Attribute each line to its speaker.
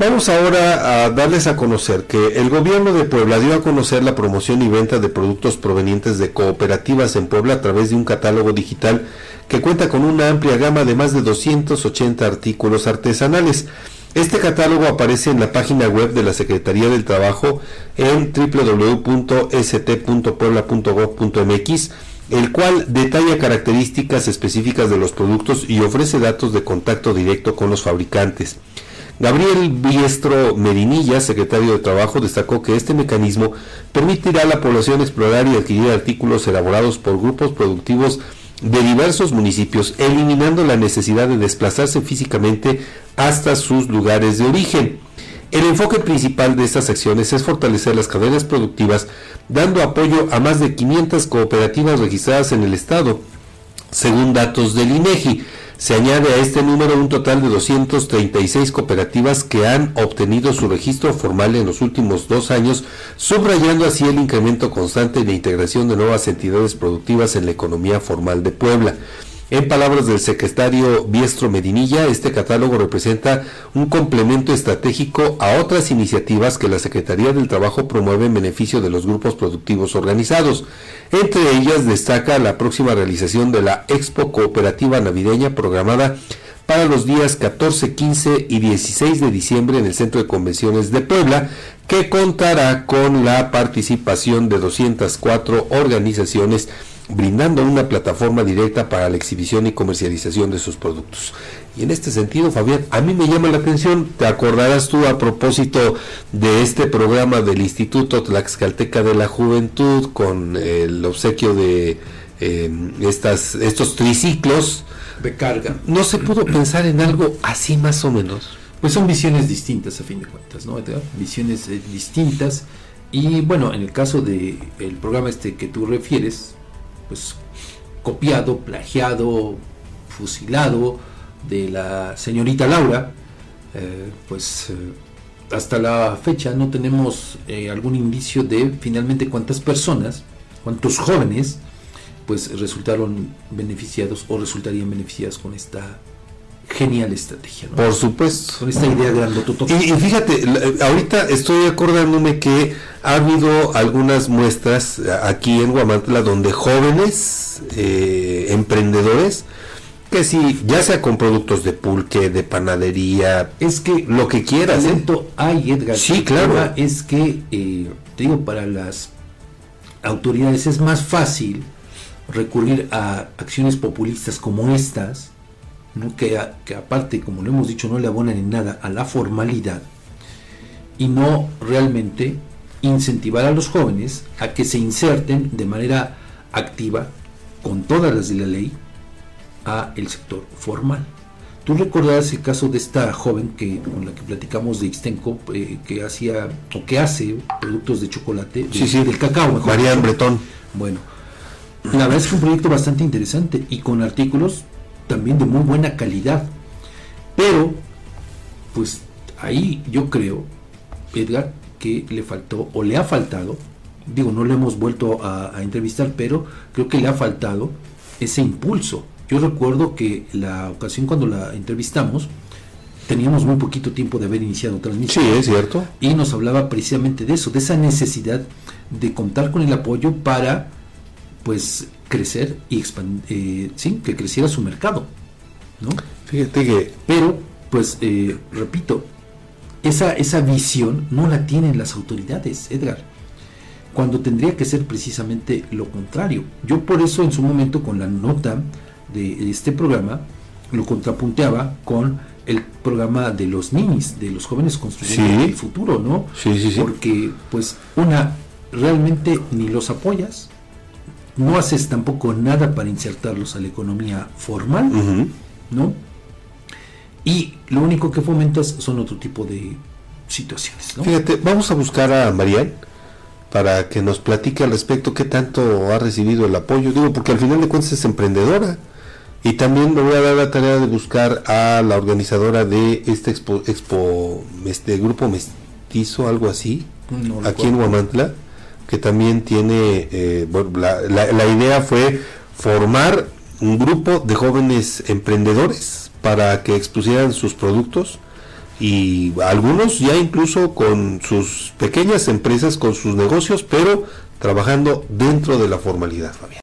Speaker 1: Vamos ahora a darles a conocer que el gobierno de Puebla dio a conocer la promoción y venta de productos provenientes de cooperativas en Puebla a través de un catálogo digital que cuenta con una amplia gama de más de 280 artículos artesanales. Este catálogo aparece en la página web de la Secretaría del Trabajo en www.st.puebla.gov.mx, el cual detalla características específicas de los productos y ofrece datos de contacto directo con los fabricantes. Gabriel Biestro Medinilla, secretario de Trabajo, destacó que este mecanismo permitirá a la población explorar y adquirir artículos elaborados por grupos productivos de diversos municipios, eliminando la necesidad de desplazarse físicamente hasta sus lugares de origen. El enfoque principal de estas acciones es fortalecer las cadenas productivas, dando apoyo a más de 500 cooperativas registradas en el Estado, según datos del INEGI. Se añade a este número un total de 236 cooperativas que han obtenido su registro formal en los últimos dos años, subrayando así el incremento constante de integración de nuevas entidades productivas en la economía formal de Puebla. En palabras del secretario Biestro Medinilla, este catálogo representa un complemento estratégico a otras iniciativas que la Secretaría del Trabajo promueve en beneficio de los grupos productivos organizados. Entre ellas destaca la próxima realización de la Expo Cooperativa Navideña programada para los días 14, 15 y 16 de diciembre en el Centro de Convenciones de Puebla, que contará con la participación de 204 organizaciones brindando una plataforma directa para la exhibición y comercialización de sus productos. Y en este sentido, Fabián, a mí me llama la atención, te acordarás tú a propósito de este programa del Instituto Tlaxcalteca de la Juventud con el obsequio de em, estas, estos triciclos.
Speaker 2: De carga.
Speaker 1: ¿No se pudo pensar en algo así más o menos?
Speaker 2: Pues son visiones distintas a fin de cuentas, ¿no? Visiones eh, distintas. Y bueno, en el caso del el programa este que tú refieres, pues copiado, plagiado, fusilado de la señorita Laura, eh, pues eh, hasta la fecha no tenemos eh, algún indicio de finalmente cuántas personas, cuántos jóvenes, pues resultaron beneficiados o resultarían beneficiados con esta genial estrategia.
Speaker 1: Por supuesto.
Speaker 2: Con esta idea
Speaker 1: grandototota. Y, y fíjate, ahorita estoy acordándome que ha habido algunas muestras aquí en Guamantla donde jóvenes eh, emprendedores que sí, ya sea con productos de pulque, de panadería, es que lo que quieras.
Speaker 2: ¿eh? hay, Edgar.
Speaker 1: Sí, claro.
Speaker 2: Es que, eh, te digo, para las autoridades es más fácil recurrir a acciones populistas como estas, que, que aparte, como lo hemos dicho, no le abonan en nada a la formalidad y no realmente incentivar a los jóvenes a que se inserten de manera activa, con todas las de la ley, a el sector formal. Tú recordarás el caso de esta joven que con la que platicamos de Ixtenco, eh, que hacía o que hace productos de chocolate,
Speaker 1: sí, sí,
Speaker 2: del cacao, mejor.
Speaker 1: María Bretón.
Speaker 2: Bueno, la verdad es que un proyecto bastante interesante y con artículos también de muy buena calidad. Pero, pues ahí yo creo, Edgar, que le faltó o le ha faltado, digo, no le hemos vuelto a, entrevistar, pero creo que le ha faltado ese impulso. Yo recuerdo que la ocasión cuando la entrevistamos, teníamos muy poquito tiempo de haber iniciado transmisión.
Speaker 1: Sí, es cierto.
Speaker 2: Y nos hablaba precisamente de eso, de esa necesidad de contar con el apoyo para, pues, crecer y expandir, eh, sí, que creciera su mercado, ¿no?
Speaker 1: Fíjate que...
Speaker 2: Pero, pues, eh, repito, esa, esa visión no la tienen las autoridades, Edgar, cuando tendría que ser precisamente lo contrario. Yo por eso en su momento con la nota de este programa lo contrapunteaba con el programa de los ninis, de los jóvenes construyendo el futuro, ¿no?
Speaker 1: Sí, sí, sí.
Speaker 2: Porque, pues, una, realmente ni los apoyas, no haces tampoco nada para insertarlos a la economía formal, ¿no? y lo único que fomentas son otro tipo de situaciones.
Speaker 1: Fíjate, vamos a buscar a Marian para que nos platique al respecto qué tanto ha recibido el apoyo, digo, porque al final de cuentas es emprendedora. Y también me voy a dar la tarea de buscar a la organizadora de este expo, expo este grupo mestizo, algo así, aquí en Huamantla, que también tiene, eh, la, la idea fue formar un grupo de jóvenes emprendedores para que expusieran sus productos y algunos ya incluso con sus pequeñas empresas, con sus negocios, pero trabajando dentro de la formalidad, Fabián.